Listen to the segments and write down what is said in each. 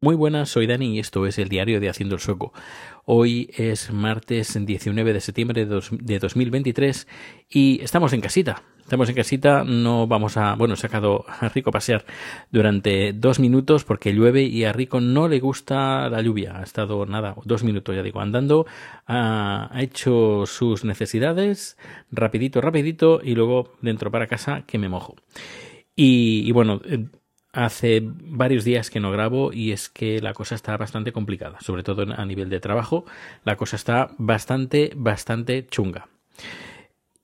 Muy buenas, soy Dani y esto es el diario de Haciendo el Sueco. Hoy es martes 19 de septiembre de 2023 y estamos en casita. Estamos en casita, no vamos a... Bueno, he sacado a Rico a pasear durante dos minutos porque llueve y a Rico no le gusta la lluvia. Ha estado, nada, dos minutos, ya digo, andando, ha, hecho sus necesidades, rapidito, rapidito y luego dentro para casa que me mojo. Y, y bueno, Hace varios días que no grabo y es que la cosa está bastante complicada, sobre todo a nivel de trabajo. La cosa está bastante, bastante chunga.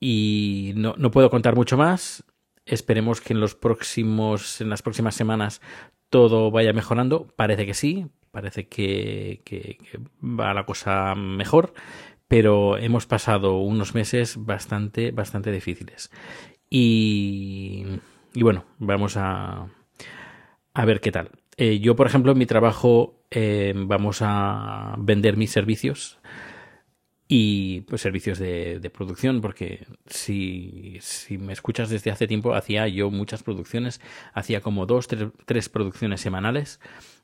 Y no, no puedo contar mucho más. Esperemos que en los próximos, en las próximas semanas todo vaya mejorando. Parece que sí, parece que, que, va la cosa mejor, pero hemos pasado unos meses bastante, bastante difíciles. Y, y bueno, vamos a, a ver qué tal. Eh, yo, por ejemplo, en mi trabajo eh, vamos a vender mis servicios y pues servicios de, producción, porque si, si, me escuchas desde hace tiempo, hacía yo muchas producciones, hacía como dos, tres, producciones semanales.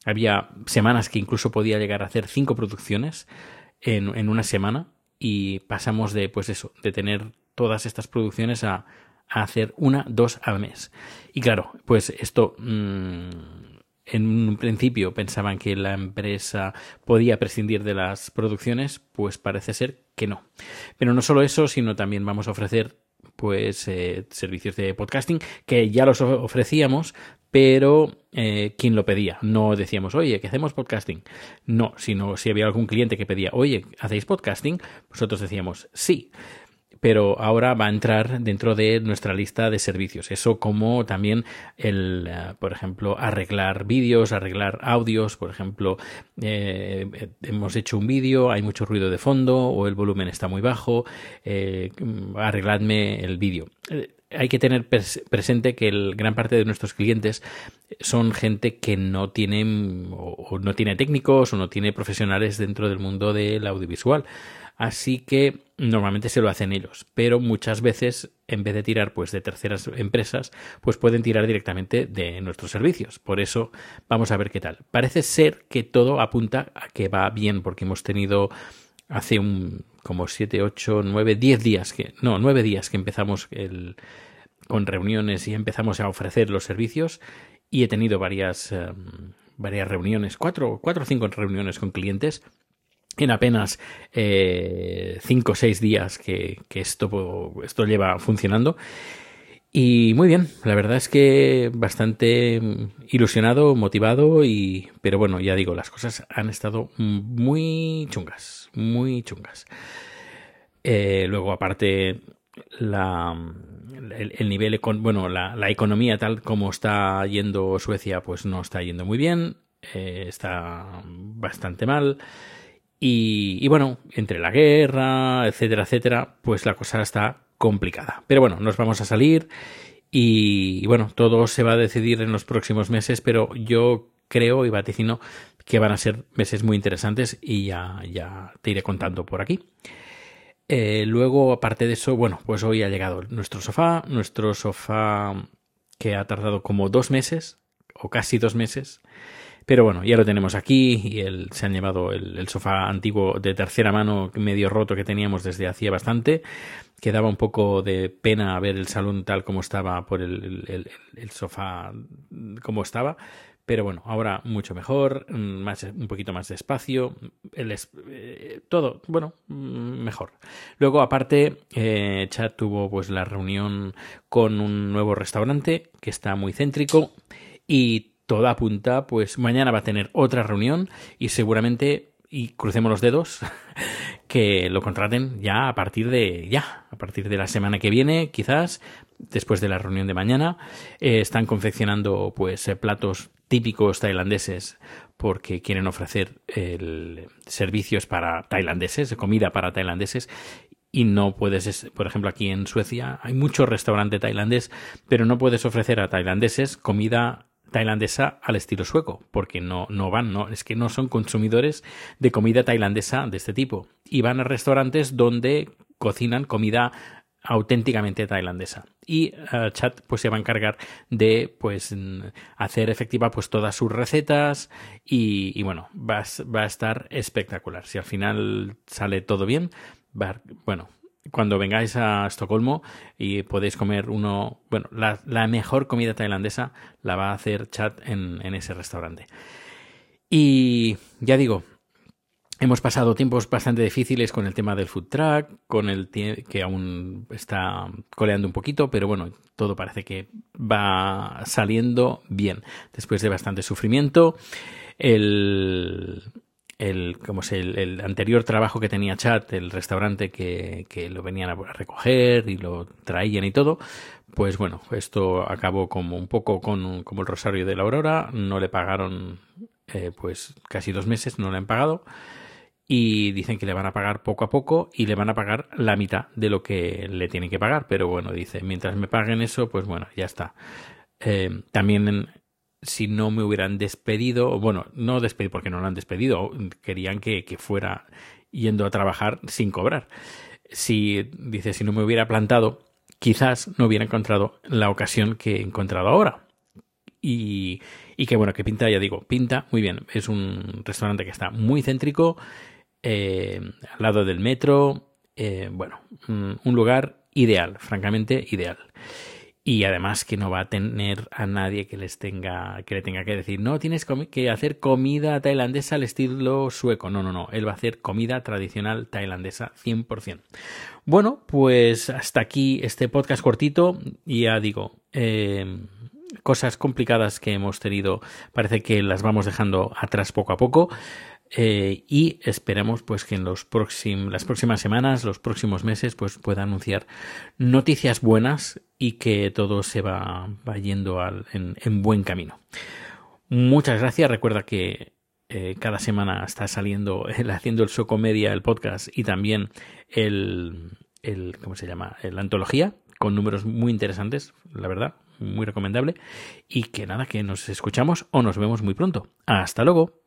Había semanas que incluso podía llegar a hacer cinco producciones en, en una semana y pasamos de, pues eso, de tener todas estas producciones a hacer una, dos al mes. Y claro, pues esto mm, en un principio pensaban que la empresa podía prescindir de las producciones, pues parece ser que no. Pero no solo eso, sino también vamos a ofrecer pues eh, servicios de podcasting que ya los ofrecíamos pero eh, quien lo pedía no decíamos oye que hacemos podcasting no sino si había algún cliente que pedía oye hacéis podcasting nosotros decíamos sí pero ahora va a entrar dentro de nuestra lista de servicios. Eso como también el, eh, por ejemplo, arreglar vídeos, arreglar audios, por ejemplo, eh, hemos hecho un vídeo, hay mucho ruido de fondo o el volumen está muy bajo, eh, arregladme el vídeo hay que tener presente que el gran parte de nuestros clientes son gente que no tienen o, no tiene técnicos o no tiene profesionales dentro del mundo del audiovisual. Así que normalmente se lo hacen ellos, pero muchas veces en vez de tirar pues de terceras empresas, pues pueden tirar directamente de nuestros servicios. Por eso vamos a ver qué tal. Parece ser que todo apunta a que va bien porque hemos tenido hace un como 7, 8, 9, 10 días que no, 9 días que empezamos el, con reuniones y empezamos a ofrecer los servicios y he tenido varias em, varias reuniones, cuatro, cuatro o cinco reuniones con clientes en apenas eh, cinco o seis días que, que, esto, esto lleva funcionando. Y muy bien, la verdad es que bastante ilusionado, motivado y... Pero bueno, ya digo, las cosas han estado muy chungas, muy chungas. Eh, luego, aparte, la, el, nivel, bueno, la, la, economía tal como está yendo Suecia, pues no está yendo muy bien, eh, está bastante mal. Y, bueno, entre la guerra, etcétera, etcétera, pues la cosa está complicada. Pero bueno, nos vamos a salir y, bueno, todo se va a decidir en los próximos meses, pero yo creo y vaticino que van a ser meses muy interesantes y ya, ya te iré contando por aquí. Eh, luego, aparte de eso, bueno, pues hoy ha llegado nuestro sofá, nuestro sofá que ha tardado como dos meses, o casi dos meses, pero bueno, ya lo tenemos aquí y el, se han llevado el, sofá antiguo de tercera mano medio roto que teníamos desde hacía bastante. Quedaba un poco de pena ver el salón tal como estaba por el, sofá como estaba. Pero bueno, ahora mucho mejor, más, un poquito más de espacio, el, eh, todo, bueno, mejor. Luego, aparte, eh, Chad tuvo pues la reunión con un nuevo restaurante que está muy céntrico y todo apunta, pues mañana va a tener otra reunión y seguramente, y crucemos los dedos, que lo contraten ya a partir de ya, a partir de la semana que viene, quizás, después de la reunión de mañana. Eh, están confeccionando pues eh, platos típicos tailandeses porque quieren ofrecer el, servicios para tailandeses, comida para tailandeses y no puedes, por ejemplo, aquí en Suecia hay mucho restaurante tailandés, pero no puedes ofrecer a tailandeses comida tailandesa al estilo sueco, porque no, no van, no, es que no son consumidores de comida tailandesa de este tipo. Y van a restaurantes donde cocinan comida auténticamente tailandesa y uh, Chat pues se va a encargar de pues hacer efectiva pues todas sus recetas y, bueno va, va, a estar espectacular si al final sale todo bien va, bueno cuando vengáis a Estocolmo y podéis comer uno bueno la, mejor comida tailandesa la va a hacer Chat en, en ese restaurante y ya digo Hemos pasado tiempos bastante difíciles con el tema del food truck, con el que aún está coleando un poquito, pero bueno, todo parece que va saliendo bien. Después de bastante sufrimiento, el, el, como se, el, el, anterior trabajo que tenía Chat, el restaurante que, que, lo venían a recoger y lo traían y todo, pues bueno, esto acabó como un poco con como el Rosario de la Aurora, no le pagaron eh, pues casi dos meses, no le han pagado y dicen que le van a pagar poco a poco y le van a pagar la mitad de lo que le tienen que pagar. Pero bueno, dice, mientras me paguen eso, pues bueno, ya está. Eh, también si no me hubieran despedido, bueno, no despedido porque no lo han despedido, querían que, que fuera yendo a trabajar sin cobrar. Si, dice, si no me hubiera plantado, quizás no hubiera encontrado la ocasión que he encontrado ahora. Y, y que bueno, que pinta, ya digo, pinta muy bien. Es un restaurante que está muy céntrico, eh, al lado del metro. Eh, bueno, un lugar ideal, francamente ideal. Y además que no va a tener a nadie que les tenga, que le tenga que decir, no, tienes que hacer comida tailandesa al estilo sueco. No, no, no. Él va a hacer comida tradicional tailandesa 100%. Bueno, pues hasta aquí este podcast cortito. Ya digo, eh, cosas complicadas que hemos tenido parece que las vamos dejando atrás poco a poco. Eh, y esperemos pues que en los próximos, las próximas semanas, los próximos meses, pues pueda anunciar noticias buenas y que todo se va, yendo al, en, en, buen camino. Muchas gracias. Recuerda que eh, cada semana está saliendo el haciendo el Socomedia, el podcast y también el, el ¿cómo se llama? La antología con números muy interesantes, la verdad, muy recomendable. Y que nada, que nos escuchamos o nos vemos muy pronto. Hasta luego.